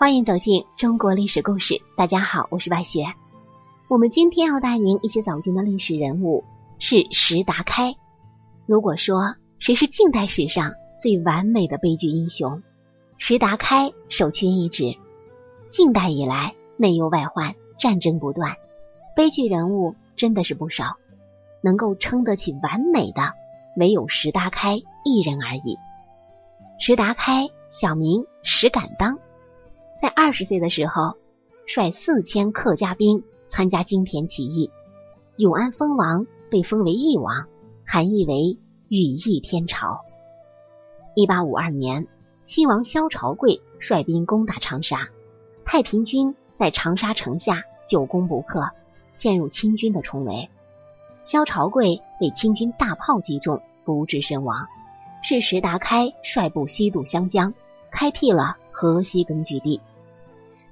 欢迎走进中国历史故事。大家好，我是白雪。我们今天要带您一起走进的历史人物是石达开。如果说谁是近代史上最完美的悲剧英雄，石达开首屈一指。近代以来，内忧外患，战争不断，悲剧人物真的是不少，能够称得起完美的，唯有石达开一人而已。石达开，小名石敢当。在二十岁的时候，率四千客家兵参加金田起义，永安封王，被封为义王，含义为羽翼天朝。一八五二年，西王萧朝贵率兵攻打长沙，太平军在长沙城下久攻不克，陷入清军的重围。萧朝贵被清军大炮击中，不治身亡。是石达开率部西渡湘江，开辟了河西根据地。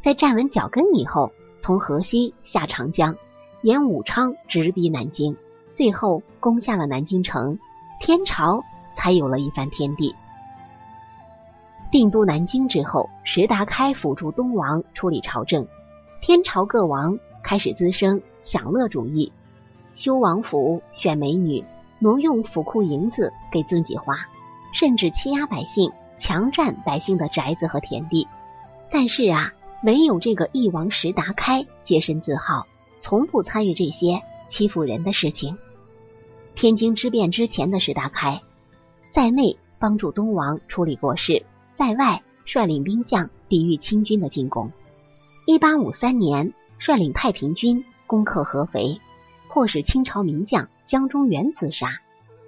在站稳脚跟以后，从河西下长江，沿武昌直逼南京，最后攻下了南京城，天朝才有了一番天地。定都南京之后，石达开辅助东王处理朝政，天朝各王开始滋生享乐主义，修王府、选美女、挪用府库银子给自己花，甚至欺压百姓，强占百姓的宅子和田地。但是啊。唯有这个翼王石达开洁身自好，从不参与这些欺负人的事情。天津之变之前的石达开，在内帮助东王处理国事，在外率领兵将抵御清军的进攻。一八五三年，率领太平军攻克合肥，迫使清朝名将江忠源自杀。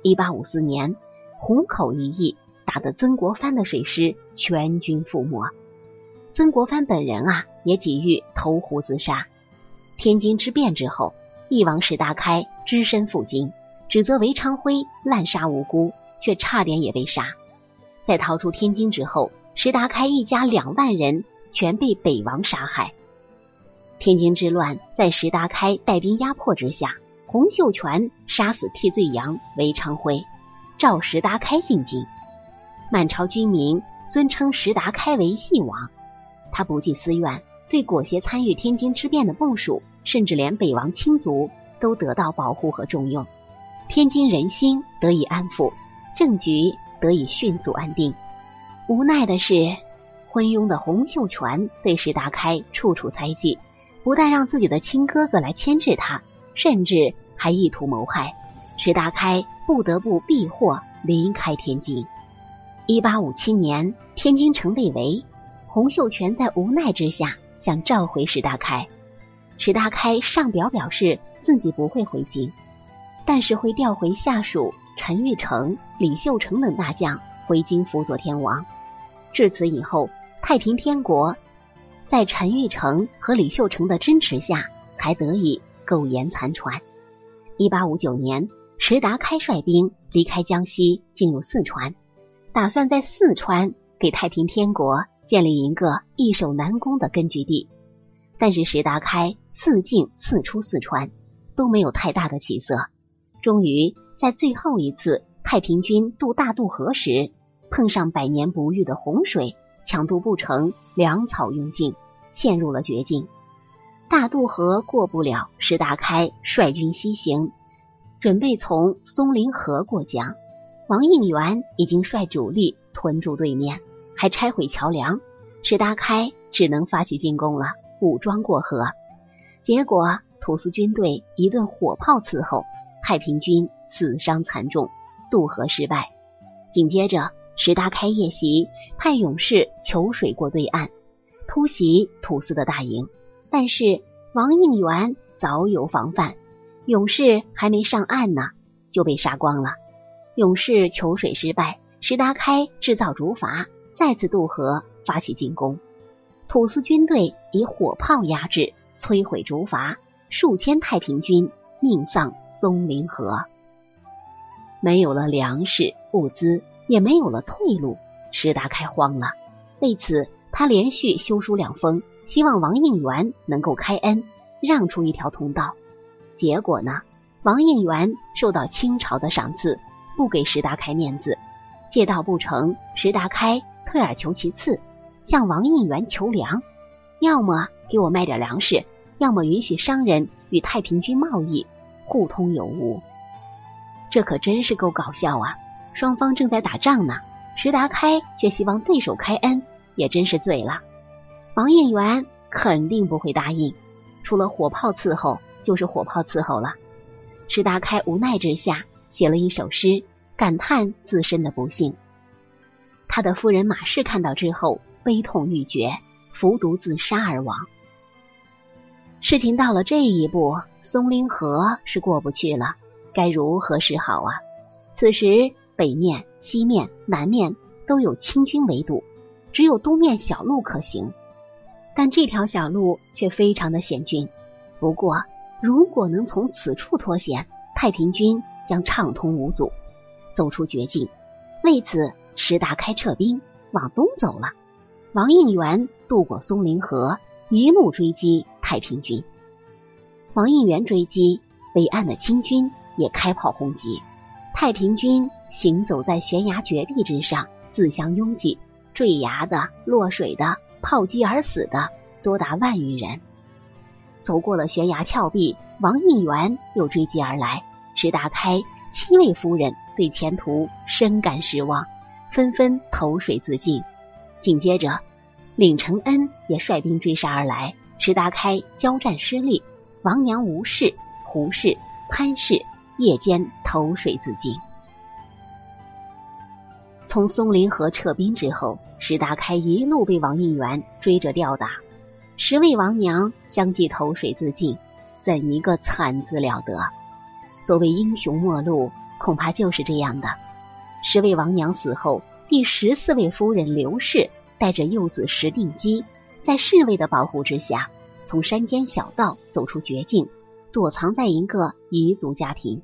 一八五四年，湖口一役，打得曾国藩的水师全军覆没。曾国藩本人啊，也几欲投湖自杀。天津之变之后，义王石达开只身赴京，指责韦昌辉滥杀无辜，却差点也被杀。在逃出天津之后，石达开一家两万人全被北王杀害。天津之乱在石达开带兵压迫之下，洪秀全杀死替罪羊韦昌辉，召石达开进京。满朝军民尊称石达开为义王。他不计私怨，对裹挟参与天津之变的部属，甚至连北王亲族都得到保护和重用，天津人心得以安抚，政局得以迅速安定。无奈的是，昏庸的洪秀全对石达开处处猜忌，不但让自己的亲哥哥来牵制他，甚至还意图谋害石达开，不得不避祸离开天津。一八五七年，天津城被围。洪秀全在无奈之下想召回石达开，石达开上表表示自己不会回京，但是会调回下属陈玉成、李秀成等大将回京辅佐天王。至此以后，太平天国在陈玉成和李秀成的支持下才得以苟延残喘。一八五九年，石达开率兵离开江西，进入四川，打算在四川给太平天国。建立一个易守难攻的根据地，但是石达开四进四出四川都没有太大的起色。终于在最后一次太平军渡大渡河时，碰上百年不遇的洪水，抢渡不成，粮草用尽，陷入了绝境。大渡河过不了，石达开率军西行，准备从松林河过江。王应元已经率主力屯驻对面。还拆毁桥梁，石达开只能发起进攻了，武装过河。结果土司军队一顿火炮伺候，太平军死伤惨重，渡河失败。紧接着，石达开夜袭，派勇士求水过对岸，突袭土司的大营。但是王应元早有防范，勇士还没上岸呢，就被杀光了。勇士求水失败，石达开制造竹筏。再次渡河，发起进攻。土司军队以火炮压制，摧毁竹筏，数千太平军命丧松林河。没有了粮食物资，也没有了退路，石达开慌了。为此，他连续修书两封，希望王应元能够开恩，让出一条通道。结果呢，王应元受到清朝的赏赐，不给石达开面子，借道不成，石达开。退而求其次，向王应元求粮，要么给我卖点粮食，要么允许商人与太平军贸易，互通有无。这可真是够搞笑啊！双方正在打仗呢，石达开却希望对手开恩，也真是醉了。王应元肯定不会答应，除了火炮伺候，就是火炮伺候了。石达开无奈之下，写了一首诗，感叹自身的不幸。他的夫人马氏看到之后，悲痛欲绝，服毒自杀而亡。事情到了这一步，松林河是过不去了。该如何是好啊？此时北面、西面、南面都有清军围堵，只有东面小路可行。但这条小路却非常的险峻。不过，如果能从此处脱险，太平军将畅通无阻，走出绝境。为此，石达开撤兵往东走了。王应元渡过松林河，一路追击太平军。王应元追击北岸的清军。也开炮轰击，太平军行走在悬崖绝壁之上，自相拥挤，坠崖的、落水的、炮击而死的多达万余人。走过了悬崖峭壁，王应元又追击而来。石达开七位夫人对前途深感失望，纷纷投水自尽。紧接着，领承恩也率兵追杀而来。石达开交战失利，王娘吴氏、胡氏、潘氏。夜间投水自尽。从松林河撤兵之后，石达开一路被王应元追着吊打，十位王娘相继投水自尽，怎一个惨字了得！所谓英雄末路，恐怕就是这样的。十位王娘死后，第十四位夫人刘氏带着幼子石定基，在侍卫的保护之下，从山间小道走出绝境，躲藏在一个彝族家庭。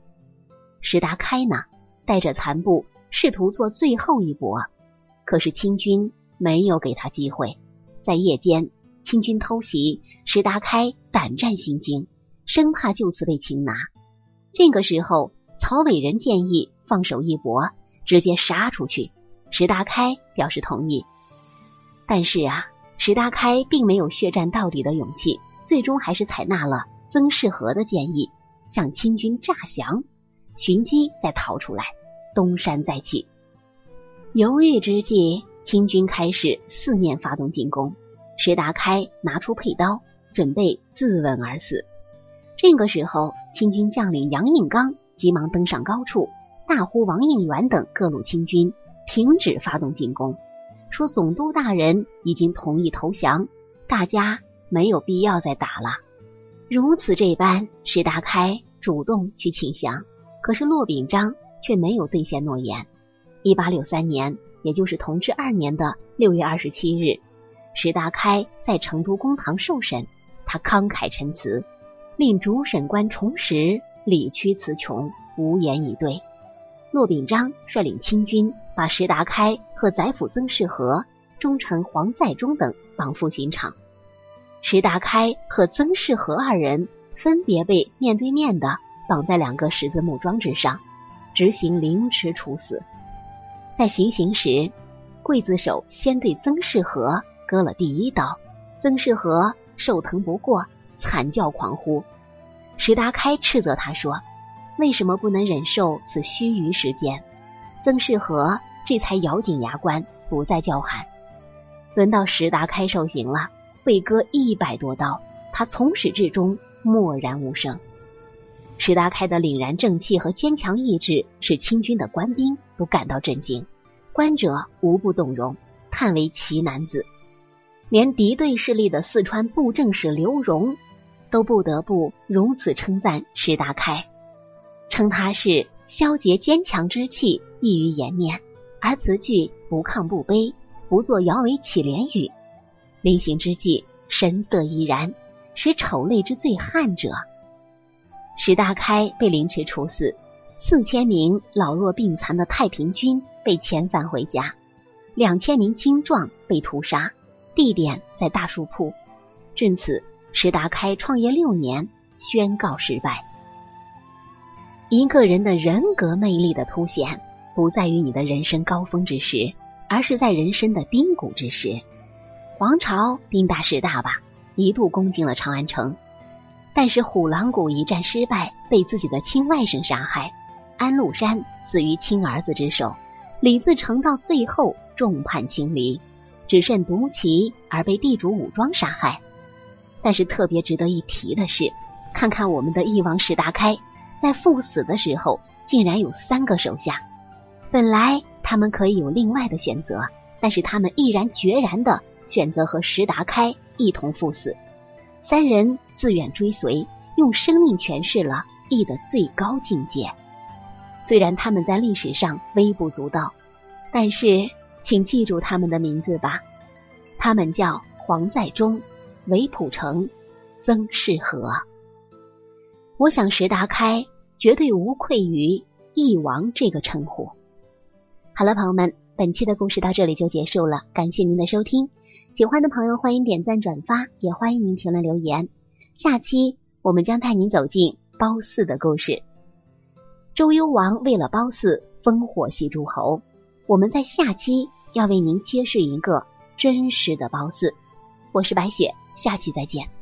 石达开呢，带着残部试图做最后一搏，可是清军没有给他机会。在夜间，清军偷袭，石达开胆战心惊，生怕就此被擒拿。这个时候，曹伟人建议放手一搏，直接杀出去。石达开表示同意，但是啊，石达开并没有血战到底的勇气，最终还是采纳了曾仕和的建议，向清军诈降。寻机再逃出来，东山再起。犹豫之际，清军开始四面发动进攻。石达开拿出佩刀，准备自刎而死。这个时候，清军将领杨应刚急忙登上高处，大呼王应元等各路清军停止发动进攻，说总督大人已经同意投降，大家没有必要再打了。如此这般，石达开主动去请降。可是骆秉章却没有兑现诺言。一八六三年，也就是同治二年的六月二十七日，石达开在成都公堂受审，他慷慨陈词，令主审官重拾理屈词穷，无言以对。骆秉章率领清军把石达开和宰辅曾仕和、忠臣黄在忠等绑赴刑场。石达开和曾仕和二人分别被面对面的。绑在两个十字木桩之上，执行凌迟处死。在行刑时，刽子手先对曾仕和割了第一刀，曾仕和受疼不过，惨叫狂呼。石达开斥责他说：“为什么不能忍受此须臾时间？”曾仕和这才咬紧牙关，不再叫喊。轮到石达开受刑了，被割一百多刀，他从始至终默然无声。石达开的凛然正气和坚强意志，使清军的官兵都感到震惊，官者无不动容，叹为奇男子。连敌对势力的四川布政使刘荣，都不得不如此称赞石达开，称他是消竭坚强之气，溢于颜面，而词句不亢不卑，不作摇尾乞怜语。临行之际，神色怡然，使丑类之最悍者。石达开被凌迟处死，四千名老弱病残的太平军被遣返回家，两千名精壮被屠杀，地点在大树铺。至此，石达开创业六年宣告失败。一个人的人格魅力的凸显，不在于你的人生高峰之时，而是在人生的低谷之时。黄巢兵大势大吧，一度攻进了长安城，但是虎狼谷一战失败，被自己的亲外甥杀害。安禄山死于亲儿子之手，李自成到最后众叛亲离，只剩独骑而被地主武装杀害。但是特别值得一提的是，看看我们的翼王石达开，在赴死的时候竟然有三个手下。本来他们可以有另外的选择，但是他们毅然决然的选择和石达开一同赴死。三人自愿追随，用生命诠释了义的最高境界。虽然他们在历史上微不足道，但是请记住他们的名字吧。他们叫黄在忠、韦普成、曾仕和。我想石达开绝对无愧于义王这个称呼。好了，朋友们，本期的故事到这里就结束了，感谢您的收听。喜欢的朋友欢迎点赞转发，也欢迎您评论留言。下期我们将带您走进褒姒的故事。周幽王为了褒姒烽火戏诸侯，我们在下期要为您揭示一个真实的褒姒。我是白雪，下期再见。